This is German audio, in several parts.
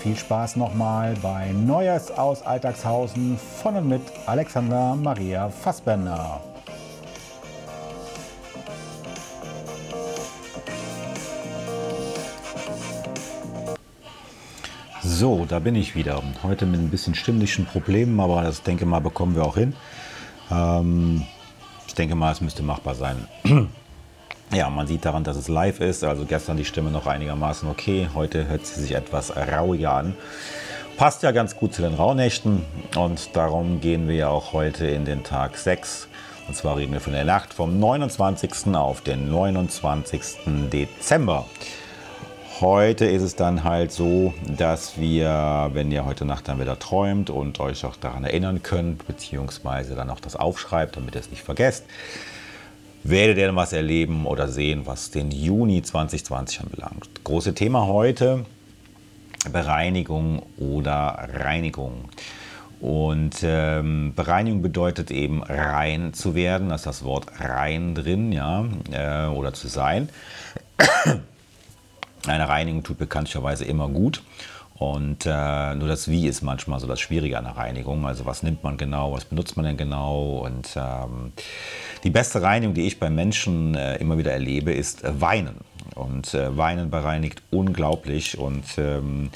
viel Spaß nochmal bei Neues aus Alltagshausen von und mit Alexander Maria Fassbender. So, da bin ich wieder. Heute mit ein bisschen stimmlichen Problemen, aber das denke mal bekommen wir auch hin. Ähm, ich denke mal, es müsste machbar sein. ja, man sieht daran, dass es live ist. Also gestern die Stimme noch einigermaßen okay. Heute hört sie sich etwas rauiger an. Passt ja ganz gut zu den Rauhnächten und darum gehen wir ja auch heute in den Tag 6. Und zwar reden wir von der Nacht vom 29. auf den 29. Dezember. Heute ist es dann halt so, dass wir, wenn ihr heute Nacht dann wieder träumt und euch auch daran erinnern könnt, beziehungsweise dann auch das aufschreibt, damit ihr es nicht vergesst, werdet ihr was erleben oder sehen, was den Juni 2020 anbelangt. Große Thema heute, Bereinigung oder Reinigung. Und ähm, Bereinigung bedeutet eben rein zu werden, da ist das Wort rein drin, ja, äh, oder zu sein. Eine Reinigung tut bekanntlicherweise immer gut. Und äh, nur das Wie ist manchmal so das Schwierige an der Reinigung. Also was nimmt man genau, was benutzt man denn genau? Und ähm, die beste Reinigung, die ich bei Menschen äh, immer wieder erlebe, ist äh, Weinen. Und äh, Weinen bereinigt unglaublich. Und ähm,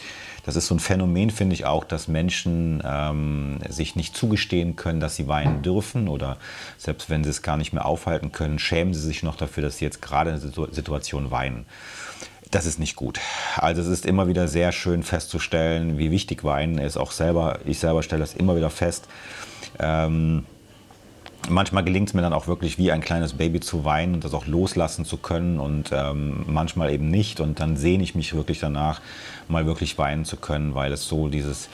das ist so ein Phänomen, finde ich auch, dass Menschen ähm, sich nicht zugestehen können, dass sie weinen dürfen. Oder selbst wenn sie es gar nicht mehr aufhalten können, schämen sie sich noch dafür, dass sie jetzt gerade in der Situation weinen das ist nicht gut. Also es ist immer wieder sehr schön festzustellen, wie wichtig Wein ist. Auch selber, ich selber stelle das immer wieder fest. Ähm, manchmal gelingt es mir dann auch wirklich wie ein kleines Baby zu weinen und das auch loslassen zu können und ähm, manchmal eben nicht. Und dann sehne ich mich wirklich danach, mal wirklich weinen zu können, weil es so dieses,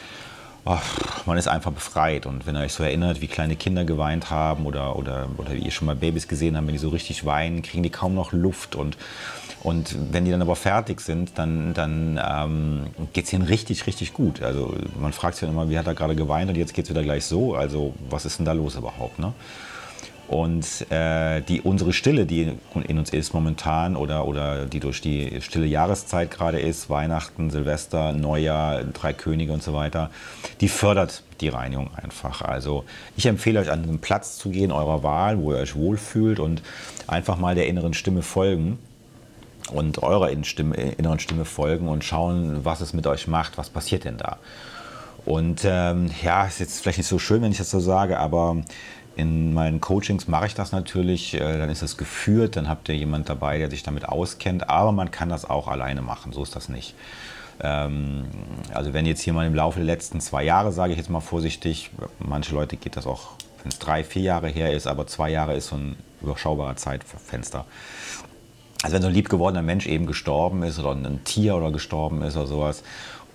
oh, man ist einfach befreit. Und wenn ihr euch so erinnert, wie kleine Kinder geweint haben oder, oder, oder wie ihr schon mal Babys gesehen habt, wenn die so richtig weinen, kriegen die kaum noch Luft und und wenn die dann aber fertig sind, dann, dann ähm, geht es ihnen richtig, richtig gut. Also man fragt sich dann immer, wie hat er gerade geweint und jetzt geht es wieder gleich so. Also was ist denn da los überhaupt? Ne? Und äh, die, unsere Stille, die in uns ist momentan oder, oder die durch die stille Jahreszeit gerade ist, Weihnachten, Silvester, Neujahr, Drei Könige und so weiter, die fördert die Reinigung einfach. Also ich empfehle euch an einen Platz zu gehen eurer Wahl, wo ihr euch wohlfühlt und einfach mal der inneren Stimme folgen und eurer inneren Stimme folgen und schauen, was es mit euch macht, was passiert denn da. Und ähm, ja, ist jetzt vielleicht nicht so schön, wenn ich das so sage, aber in meinen Coachings mache ich das natürlich, äh, dann ist das geführt, dann habt ihr jemand dabei, der sich damit auskennt, aber man kann das auch alleine machen, so ist das nicht. Ähm, also wenn jetzt jemand im Laufe der letzten zwei Jahre, sage ich jetzt mal vorsichtig, manche Leute geht das auch, wenn es drei, vier Jahre her ist, aber zwei Jahre ist so ein überschaubarer Zeitfenster also wenn so ein liebgewordener Mensch eben gestorben ist oder ein Tier oder gestorben ist oder sowas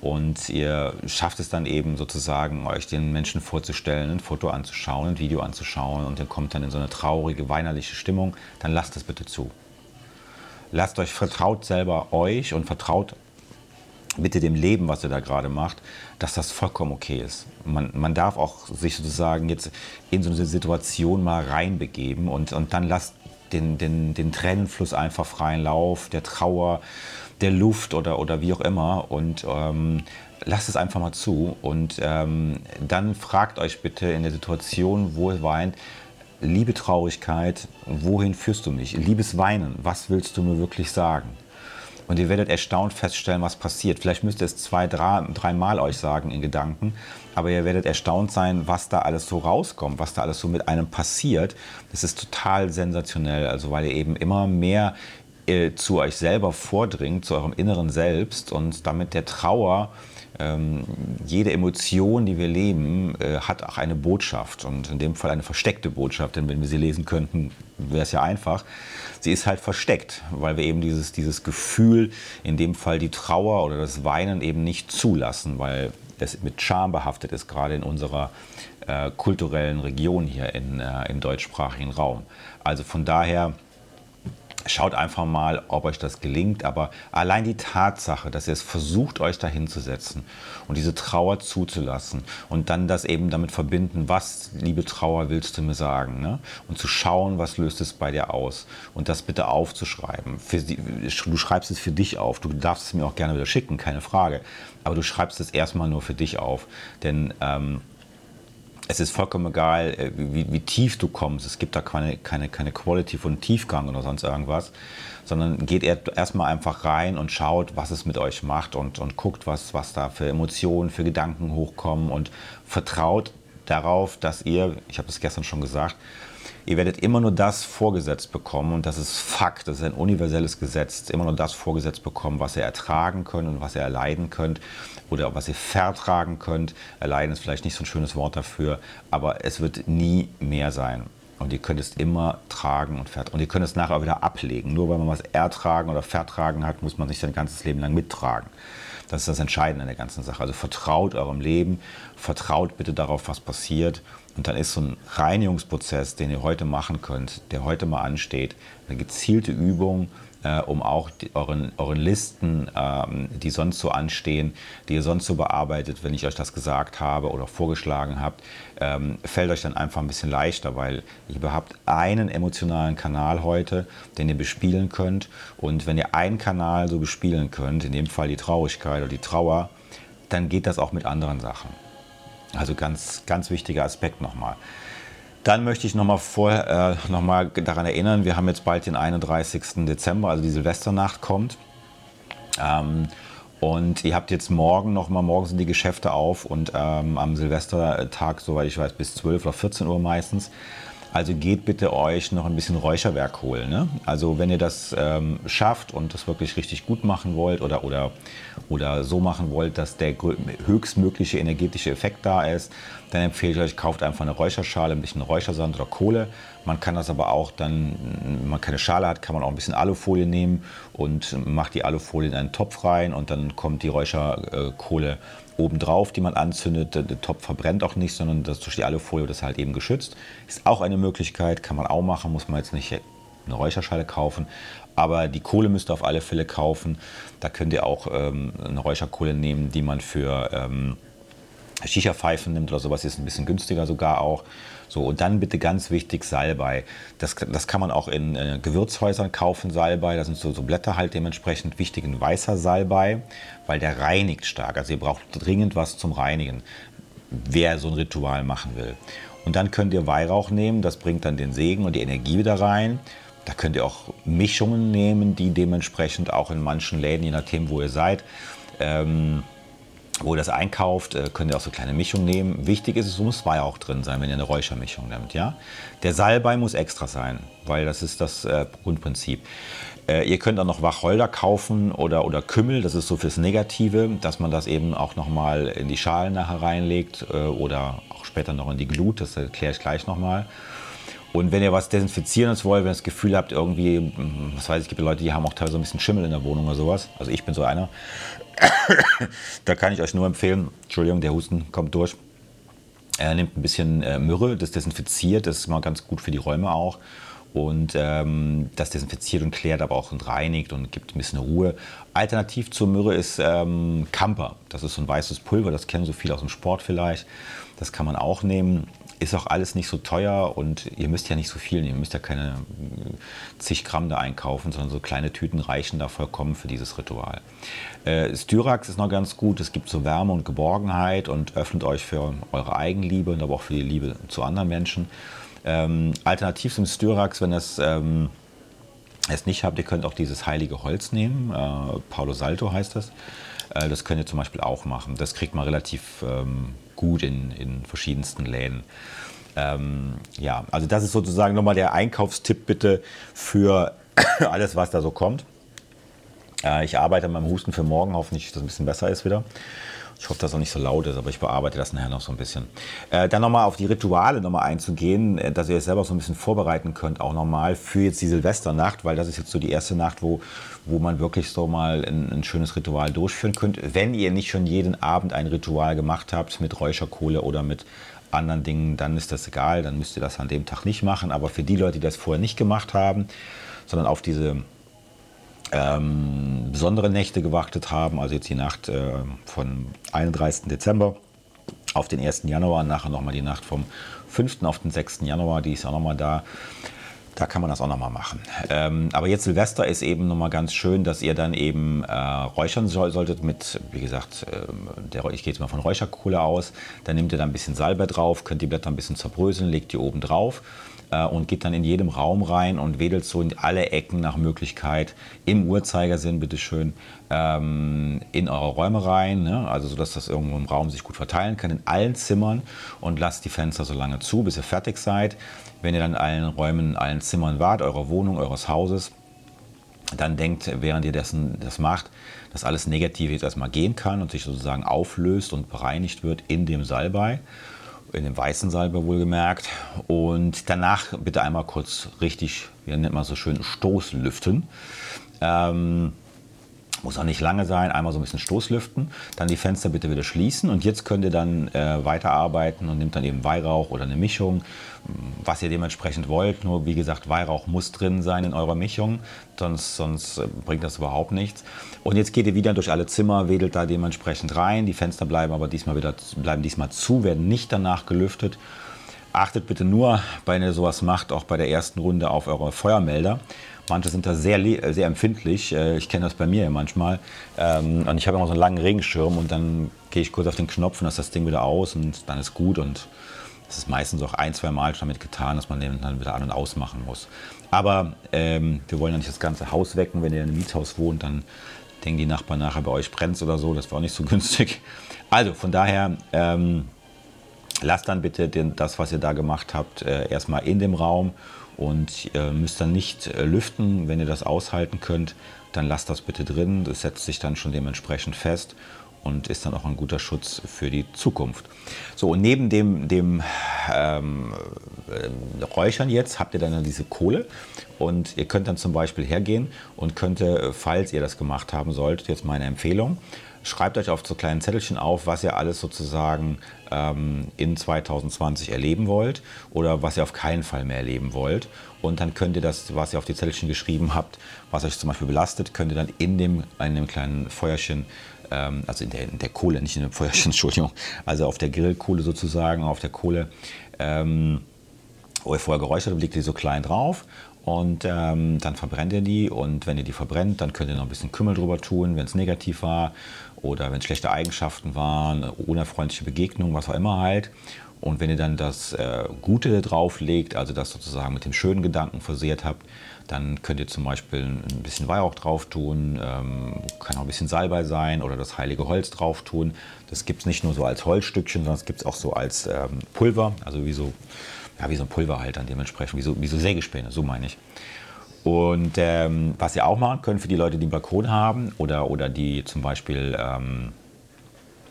und ihr schafft es dann eben sozusagen, euch den Menschen vorzustellen, ein Foto anzuschauen, ein Video anzuschauen und ihr kommt dann in so eine traurige, weinerliche Stimmung, dann lasst es bitte zu. Lasst euch, vertraut selber euch und vertraut bitte dem Leben, was ihr da gerade macht, dass das vollkommen okay ist. Man, man darf auch sich sozusagen jetzt in so eine Situation mal reinbegeben und, und dann lasst den, den, den Tränenfluss einfach freien Lauf, der Trauer, der Luft oder, oder wie auch immer. Und ähm, lasst es einfach mal zu. Und ähm, dann fragt euch bitte in der Situation, wo ihr weint, liebe Traurigkeit, wohin führst du mich? Liebes Weinen, was willst du mir wirklich sagen? Und ihr werdet erstaunt feststellen, was passiert. Vielleicht müsst ihr es zwei, drei, dreimal euch sagen in Gedanken, aber ihr werdet erstaunt sein, was da alles so rauskommt, was da alles so mit einem passiert. Das ist total sensationell, also weil ihr eben immer mehr äh, zu euch selber vordringt, zu eurem inneren Selbst und damit der Trauer ähm, jede Emotion, die wir leben, äh, hat auch eine Botschaft und in dem Fall eine versteckte Botschaft, denn wenn wir sie lesen könnten, wäre es ja einfach. Sie ist halt versteckt, weil wir eben dieses, dieses Gefühl, in dem Fall die Trauer oder das Weinen eben nicht zulassen, weil es mit Scham behaftet ist, gerade in unserer äh, kulturellen Region hier in, äh, im deutschsprachigen Raum. Also von daher Schaut einfach mal, ob euch das gelingt. Aber allein die Tatsache, dass ihr es versucht, euch dahin zu setzen und diese Trauer zuzulassen und dann das eben damit verbinden, was, liebe Trauer, willst du mir sagen? Ne? Und zu schauen, was löst es bei dir aus. Und das bitte aufzuschreiben. Die, du schreibst es für dich auf. Du darfst es mir auch gerne wieder schicken, keine Frage. Aber du schreibst es erstmal nur für dich auf. Denn ähm, es ist vollkommen egal, äh, wie, wie, tief du kommst. Es gibt da keine, keine, keine Quality von Tiefgang oder sonst irgendwas, sondern geht erstmal einfach rein und schaut, was es mit euch macht und, und guckt, was, was da für Emotionen, für Gedanken hochkommen und vertraut darauf, dass ihr, ich habe es gestern schon gesagt, Ihr werdet immer nur das vorgesetzt bekommen, und das ist Fakt, das ist ein universelles Gesetz, immer nur das vorgesetzt bekommen, was ihr ertragen könnt und was ihr erleiden könnt oder was ihr vertragen könnt. Erleiden ist vielleicht nicht so ein schönes Wort dafür, aber es wird nie mehr sein. Und ihr könnt es immer tragen und vertragen. Und ihr könnt es nachher wieder ablegen. Nur weil man was ertragen oder vertragen hat, muss man sich sein ganzes Leben lang mittragen. Das ist das Entscheidende an der ganzen Sache. Also vertraut eurem Leben, vertraut bitte darauf, was passiert und dann ist so ein Reinigungsprozess, den ihr heute machen könnt, der heute mal ansteht, eine gezielte Übung, äh, um auch die, euren, euren Listen, ähm, die sonst so anstehen, die ihr sonst so bearbeitet, wenn ich euch das gesagt habe oder vorgeschlagen habt, ähm, fällt euch dann einfach ein bisschen leichter, weil ihr habt einen emotionalen Kanal heute, den ihr bespielen könnt. Und wenn ihr einen Kanal so bespielen könnt, in dem Fall die Traurigkeit oder die Trauer, dann geht das auch mit anderen Sachen. Also ganz, ganz wichtiger Aspekt nochmal. Dann möchte ich nochmal äh, noch daran erinnern, wir haben jetzt bald den 31. Dezember, also die Silvesternacht kommt. Ähm, und ihr habt jetzt morgen nochmal, morgen sind die Geschäfte auf und ähm, am Silvestertag, soweit ich weiß, bis 12 oder 14 Uhr meistens. Also geht bitte euch noch ein bisschen Räucherwerk holen. Ne? Also wenn ihr das ähm, schafft und das wirklich richtig gut machen wollt oder, oder, oder so machen wollt, dass der höchstmögliche energetische Effekt da ist, dann empfehle ich euch, kauft einfach eine Räucherschale, ein bisschen Räuchersand oder Kohle. Man kann das aber auch dann, wenn man keine Schale hat, kann man auch ein bisschen Alufolie nehmen und macht die Alufolie in einen Topf rein und dann kommt die Räucherkohle obendrauf, die man anzündet. Der, Topf verbrennt auch nicht, sondern das durch die Alufolie das halt eben geschützt. Ist auch eine Möglichkeit, kann man auch machen, muss man jetzt nicht eine Räucherschale kaufen. Aber die Kohle müsst ihr auf alle Fälle kaufen. Da könnt ihr auch ähm, eine Räucherkohle nehmen, die man für ähm, Shisha-Pfeifen nimmt oder sowas, ist ein bisschen günstiger sogar auch. So, und dann bitte ganz wichtig Salbei. Das, das kann man auch in äh, Gewürzhäusern kaufen, Salbei. Da sind so, so Blätter halt dementsprechend wichtig. Ein weißer Salbei, weil der reinigt stark. Also ihr braucht dringend was zum Reinigen, wer so ein Ritual machen will. Und dann könnt ihr Weihrauch nehmen, das bringt dann den Segen und die Energie wieder rein. Da könnt ihr auch Mischungen nehmen, die dementsprechend auch in manchen Läden, je nachdem, wo ihr seid, ähm, wo ihr das einkauft, äh, könnt ihr auch so kleine Mischungen nehmen. Wichtig ist, es muss Weihrauch drin sein, wenn ihr eine Räuchermischung nehmt. Ja? Der Salbei muss extra sein, weil das ist das äh, Grundprinzip. Äh, ihr könnt auch noch Wacholder kaufen oder, oder Kümmel, das ist so fürs Negative, dass man das eben auch nochmal in die Schalen nachher reinlegt äh, oder auch später noch in die Glut, das erkläre ich gleich nochmal. Und wenn ihr was Desinfizierendes wollt, wenn ihr das Gefühl habt, irgendwie, hm, was weiß ich, es gibt Leute, die haben auch teilweise ein bisschen Schimmel in der Wohnung oder sowas. Also ich bin so einer. da kann ich euch nur empfehlen, Entschuldigung, der Husten kommt durch. Er nimmt ein bisschen äh, Myrrhe, das desinfiziert, das ist mal ganz gut für die Räume auch. Und ähm, das desinfiziert und klärt aber auch und reinigt und gibt ein bisschen Ruhe. Alternativ zur Myrrhe ist ähm, Camper. Das ist so ein weißes Pulver, das kennen so viele aus dem Sport vielleicht. Das kann man auch nehmen. Ist auch alles nicht so teuer und ihr müsst ja nicht so viel nehmen. Ihr müsst ja keine äh, zig Gramm da einkaufen, sondern so kleine Tüten reichen da vollkommen für dieses Ritual. Äh, Styrax ist noch ganz gut. Es gibt so Wärme und Geborgenheit und öffnet euch für eure Eigenliebe und aber auch für die Liebe zu anderen Menschen. Ähm, alternativ zum Styrax, wenn das ähm, es nicht habt, ihr könnt auch dieses heilige Holz nehmen. Äh, Paulo Salto heißt das. Äh, das könnt ihr zum Beispiel auch machen. Das kriegt man relativ ähm, gut in, in verschiedensten Läden. Ähm, ja, also das ist sozusagen nochmal der Einkaufstipp bitte für alles, was da so kommt. Äh, ich arbeite an meinem Husten für morgen, hoffentlich, dass es ein bisschen besser ist wieder. Ich hoffe, dass auch nicht so laut ist, aber ich bearbeite das nachher noch so ein bisschen. Äh, dann nochmal auf die Rituale nochmal einzugehen, äh, dass ihr es selber so ein bisschen vorbereiten könnt, auch nochmal für jetzt die Silvesternacht, weil das ist jetzt so die erste Nacht, wo, wo man wirklich so mal ein, ein schönes Ritual durchführen könnt. Wenn ihr nicht schon jeden Abend ein Ritual gemacht habt mit Räucherkohle oder mit anderen Dingen, dann ist das egal, dann müsst ihr das an dem Tag nicht machen. Aber für die Leute, die das vorher nicht gemacht haben, sondern auf diese ähm, besondere Nächte gewartet haben, also jetzt die Nacht äh, von 31. Dezember auf den 1. Januar, nachher nochmal die Nacht vom 5. auf den 6. Januar, die ist auch nochmal da. Da kann man das auch nochmal machen. Ähm, aber jetzt Silvester ist eben nochmal ganz schön, dass ihr dann eben äh, räuchern soll, solltet mit, wie gesagt, äh, der, ich gehe jetzt mal von Räucherkohle aus. Dann nehmt ihr da ein bisschen Salbe drauf, könnt die Blätter ein bisschen zerbröseln, legt die oben drauf äh, und geht dann in jedem Raum rein und wedelt so in alle Ecken nach Möglichkeit im Uhrzeigersinn, bitteschön, ähm, in eure Räume rein. Ne? Also so, dass das irgendwo im Raum sich gut verteilen kann, in allen Zimmern und lasst die Fenster so lange zu, bis ihr fertig seid. Wenn ihr dann in allen Räumen, in allen Zimmern wart, eurer Wohnung, eures Hauses, dann denkt, während ihr dessen, das macht, dass alles Negative jetzt erstmal gehen kann und sich sozusagen auflöst und bereinigt wird in dem Salbei, in dem weißen Salbei wohlgemerkt. Und danach bitte einmal kurz richtig, wie nennt man so schön, Stoßlüften. Ähm, muss auch nicht lange sein, einmal so ein bisschen Stoßlüften, dann die Fenster bitte wieder schließen und jetzt könnt ihr dann äh, weiterarbeiten und nehmt dann eben Weihrauch oder eine Mischung, was ihr dementsprechend wollt. Nur wie gesagt, Weihrauch muss drin sein in eurer Mischung, sonst, sonst äh, bringt das überhaupt nichts. Und jetzt geht ihr wieder durch alle Zimmer, wedelt da dementsprechend rein, die Fenster bleiben aber diesmal wieder bleiben diesmal zu, werden nicht danach gelüftet. Achtet bitte nur, wenn ihr sowas macht, auch bei der ersten Runde auf eure Feuermelder. Manche sind da sehr, sehr empfindlich. Äh, ich kenne das bei mir ja manchmal. Ähm, und ich habe immer so einen langen Regenschirm und dann gehe ich kurz auf den Knopf und ist das Ding wieder aus und dann ist gut. Und es ist meistens auch ein, zwei Mal damit getan, dass man den dann wieder an- und ausmachen muss. Aber ähm, wir wollen ja nicht das ganze Haus wecken. Wenn ihr in einem Mietshaus wohnt, dann denken die Nachbarn nachher bei euch brennt oder so. Das war auch nicht so günstig. Also von daher. Ähm, lasst dann bitte den, das, was ihr da gemacht habt, äh, erstmal in dem Raum und ihr müsst dann nicht äh, lüften. Wenn ihr das aushalten könnt, dann lasst das bitte drin. Das setzt sich dann schon dementsprechend fest und ist dann auch ein guter Schutz für die Zukunft. So, und neben dem, dem ähm, äh, Räuchern jetzt habt ihr dann diese Kohle und ihr könnt dann zum Beispiel hergehen und könnte, falls ihr das gemacht haben solltet, jetzt meine Empfehlung, schreibt euch auf so kleinen Zettelchen auf, was ihr alles sozusagen ähm, in 2020 erleben wollt oder was ihr auf keinen Fall mehr erleben wollt. Und dann könnt ihr das, was ihr auf die Zettelchen geschrieben habt, was euch zum Beispiel belastet, könnt ihr dann in dem, in dem kleinen Feuerchen ähm, also in der, in der, Kohle, nicht in dem Feuerchen, Entschuldigung, also auf der Grillkohle sozusagen, auf der Kohle, ähm, wo ihr vorher geräuchert habt, legt ihr so klein drauf und ähm, dann verbrennt ihr die und wenn ihr die verbrennt, dann könnt ihr noch ein bisschen Kümmel drüber tun, wenn es negativ war oder wenn es schlechte Eigenschaften waren, unerfreundliche Begegnungen, was auch immer halt. Und wenn ihr dann das äh, Gute drauflegt, also das sozusagen mit dem schönen Gedanken versehrt habt, dann könnt ihr zum Beispiel ein bisschen Weihrauch drauf tun, ähm, kann auch ein bisschen Salbei sein oder das heilige Holz drauf tun. Das gibt es nicht nur so als Holzstückchen, sondern es gibt es auch so als ähm, Pulver, also wie so ja, wie so ein Pulver halt dann dementsprechend, wie so, wie so Sägespäne, so meine ich. Und ähm, was ihr auch machen könnt für die Leute, die einen Balkon haben oder, oder die zum Beispiel ähm,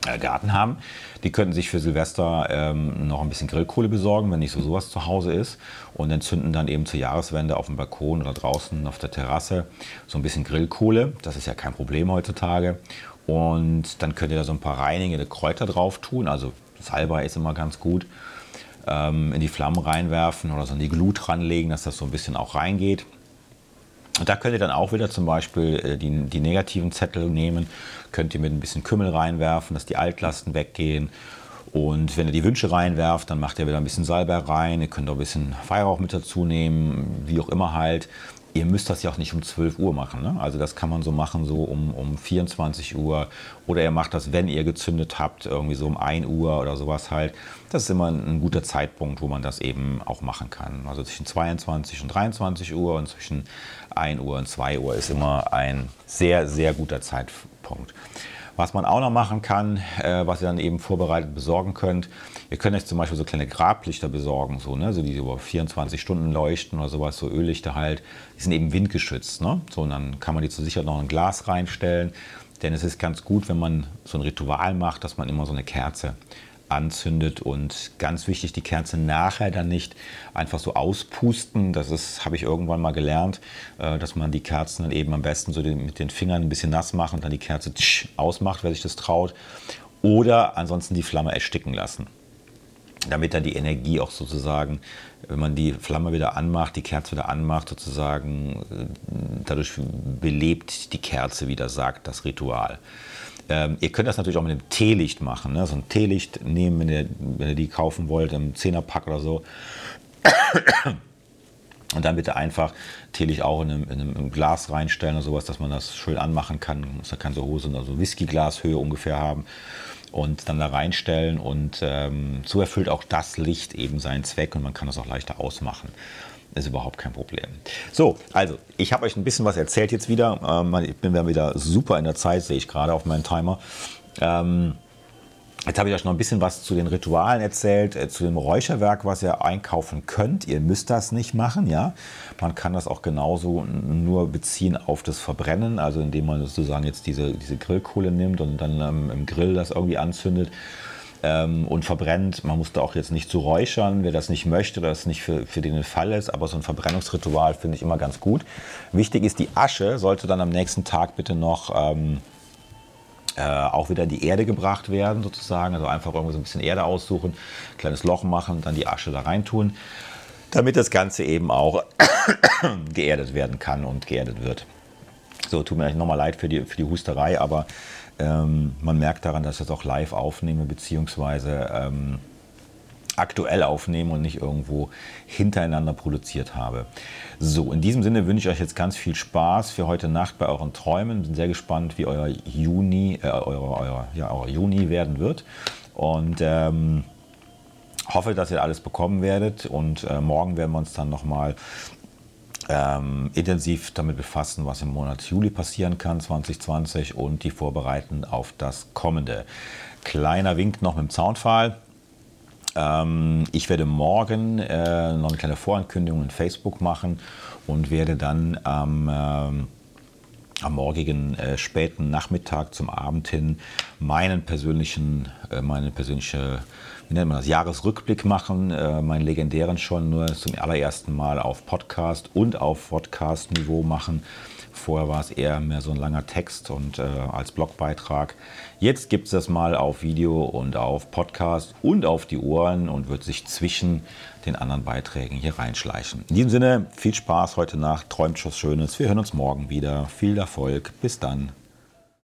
äh, Garten haben, die könnten sich für Silvester ähm, noch ein bisschen Grillkohle besorgen, wenn nicht so sowas zu Hause ist und entzünden dann eben zur Jahreswende auf dem Balkon oder draußen auf der Terrasse so ein bisschen Grillkohle. Das ist ja kein Problem heutzutage. Und dann könnt ihr da so ein paar reinigende Kräuter drauf tun. Also Salbei ist immer ganz gut ähm, in die Flammen reinwerfen oder so in die Glut ranlegen, dass das so ein bisschen auch reingeht. Und da könnt ihr dann auch wieder zum Beispiel äh, die, die negativen Zettel nehmen, könnt ihr mit ein bisschen Kümmel reinwerfen, dass die Altlasten weggehen. Und wenn ihr die Wünsche reinwerft, dann macht ihr wieder ein bisschen Salbei rein. Ihr könnt auch ein bisschen Weihrauch mit dazu nehmen, wie auch immer halt. Ihr müsst das ja auch nicht um 12 Uhr machen. Ne? Also das kann man so machen, so um, um 24 Uhr. Oder ihr macht das, wenn ihr gezündet habt, irgendwie so um 1 Uhr oder sowas halt. Das ist immer ein, ein guter Zeitpunkt, wo man das eben auch machen kann. Also zwischen 22 und 23 Uhr und zwischen 1 Uhr und 2 Uhr ist immer ein sehr, sehr guter Zeitpunkt. Was man auch noch machen kann, äh, was ihr dann eben vorbereitet besorgen könnt, ihr könnt euch zum Beispiel so kleine Grablichter besorgen, so, ne? so die über 24 Stunden leuchten oder sowas, so Öllichter halt. Die sind eben windgeschützt. Ne? So, und dann kann man die zu Sicherheit noch in ein Glas reinstellen. Denn es ist ganz gut, wenn man so ein Ritual macht, dass man immer so eine Kerze anzündet und ganz wichtig, die Kerze nachher dann nicht einfach so auspusten. Das ist, habe ich irgendwann mal gelernt, äh, dass man die Kerzen dann eben am besten so mit den Fingern ein bisschen nass macht und dann die Kerze ausmacht, wer sich das traut. Oder ansonsten die Flamme ersticken lassen. Damit dann die Energie auch sozusagen, wenn man die Flamme wieder anmacht, die Kerze wieder anmacht, sozusagen äh, dadurch belebt die Kerze wieder, sagt das Ritual. Ähm, ihr könnt das natürlich auch mit dem Teelicht machen. Ne? So ein Teelicht nehmen, wenn ihr, wenn ihr die kaufen wollt, im Zehnerpack oder so. Und dann bitte einfach Teelicht auch in einem, in einem, Glas reinstellen oder sowas, dass man das schön anmachen kann. Muss da keine so Hose, also Whisky-Glashöhe ungefähr haben. Und dann da reinstellen und ähm, so erfüllt auch das Licht eben seinen Zweck und man kann das auch leichter ausmachen. Ist überhaupt kein Problem. So, also ich habe euch ein bisschen was erzählt jetzt wieder. Ähm, ich bin wieder super in der Zeit, sehe ich gerade auf meinem Timer. Ähm, Jetzt habe ich euch noch ein bisschen was zu den Ritualen erzählt, äh, zu dem Räucherwerk, was ihr einkaufen könnt. Ihr müsst das nicht machen, ja. Man kann das auch genauso nur beziehen auf das Verbrennen, also indem man sozusagen jetzt diese, diese Grillkohle nimmt und dann ähm, im Grill das irgendwie anzündet ähm, und verbrennt. Man muss da auch jetzt nicht zu räuchern, wer das nicht möchte das nicht für, für den Fall ist, aber so ein Verbrennungsritual finde ich immer ganz gut. Wichtig ist, die Asche sollte dann am nächsten Tag bitte noch ähm, äh, auch wieder in die Erde gebracht werden, sozusagen. Also einfach irgendwie so ein bisschen Erde aussuchen, kleines Loch machen, dann die Asche da rein tun, damit das Ganze eben auch geerdet werden kann und geerdet wird. So, tut mir nochmal leid für die, für die Husterei, aber ähm, man merkt daran, dass ich das auch live aufnehme, beziehungsweise ähm, aktuell aufnehme und nicht irgendwo hintereinander produziert habe. So, in diesem Sinne wünsche ich euch jetzt ganz viel Spaß für heute Nacht bei euren Träumen. Bin sehr gespannt, wie euer Juni, äh, eure, eure, ja, euer Juni werden wird. Und ähm, hoffe, dass ihr alles bekommen werdet. Und äh, morgen werden wir uns dann nochmal ähm, intensiv damit befassen, was im Monat Juli passieren kann 2020 und die vorbereiten auf das kommende. Kleiner Wink noch mit dem Zaunpfahl. Ähm, ich werde morgen äh, noch eine kleine Vorankündigung in Facebook machen und werde dann am, äh, am morgigen äh, späten Nachmittag zum Abend hin meinen persönlichen, äh, meine persönliche wie nennt man das, Jahresrückblick machen, äh, meinen legendären schon nur zum allerersten Mal auf Podcast und auf Podcast-Niveau machen. Vorher war es eher mehr so ein langer Text und äh, als Blogbeitrag. Jetzt gibt es das mal auf Video und auf Podcast und auf die Ohren und wird sich zwischen den anderen Beiträgen hier reinschleichen. In diesem Sinne, viel Spaß heute Nacht, träumt was Schönes. Wir hören uns morgen wieder. Viel Erfolg. Bis dann.